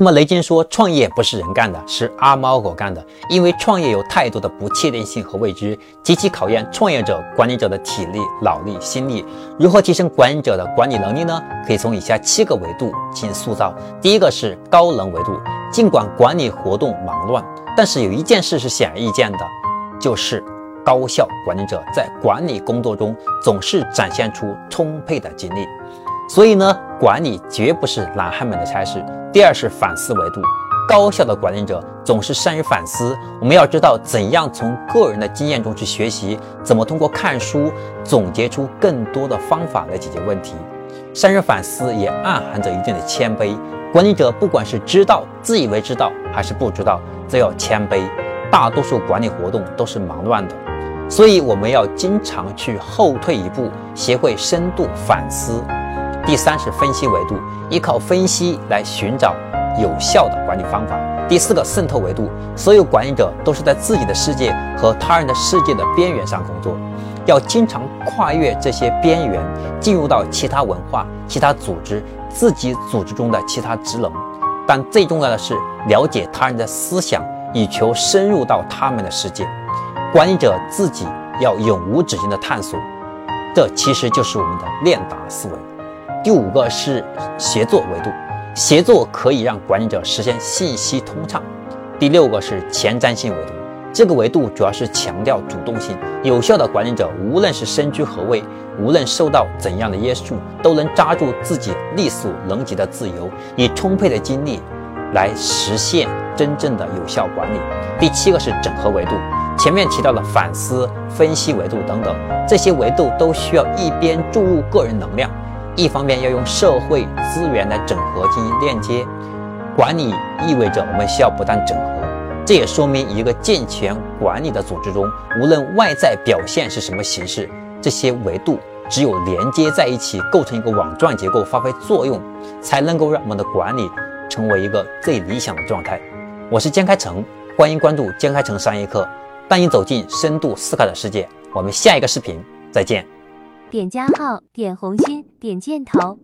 那么雷军说，创业不是人干的，是阿猫狗干的。因为创业有太多的不确定性和未知，极其考验创业者、管理者的体力、脑力、心力。如何提升管理者的管理能力呢？可以从以下七个维度进行塑造。第一个是高能维度。尽管管理活动忙乱，但是有一件事是显而易见的，就是高效管理者在管理工作中总是展现出充沛的精力。所以呢，管理绝不是懒汉们的差事。第二是反思维度，高效的管理者总是善于反思。我们要知道怎样从个人的经验中去学习，怎么通过看书总结出更多的方法来解决问题。善于反思也暗含着一定的谦卑。管理者不管是知道、自以为知道，还是不知道，都要谦卑。大多数管理活动都是忙乱的，所以我们要经常去后退一步，学会深度反思。第三是分析维度，依靠分析来寻找有效的管理方法。第四个渗透维度，所有管理者都是在自己的世界和他人的世界的边缘上工作，要经常跨越这些边缘，进入到其他文化、其他组织、自己组织中的其他职能。但最重要的是了解他人的思想，以求深入到他们的世界。管理者自己要永无止境的探索，这其实就是我们的练达思维。第五个是协作维度，协作可以让管理者实现信息通畅。第六个是前瞻性维度，这个维度主要是强调主动性。有效的管理者，无论是身居何位，无论受到怎样的约束，都能抓住自己力所能及的自由，以充沛的精力来实现真正的有效管理。第七个是整合维度，前面提到的反思、分析维度等等，这些维度都需要一边注入个人能量。一方面要用社会资源来整合进行链接，管理意味着我们需要不断整合，这也说明一个健全管理的组织中，无论外在表现是什么形式，这些维度只有连接在一起，构成一个网状结构，发挥作用，才能够让我们的管理成为一个最理想的状态。我是江开成，欢迎关注江开成商业课，带你走进深度思考的世界。我们下一个视频再见。点加号，点红心，点箭头。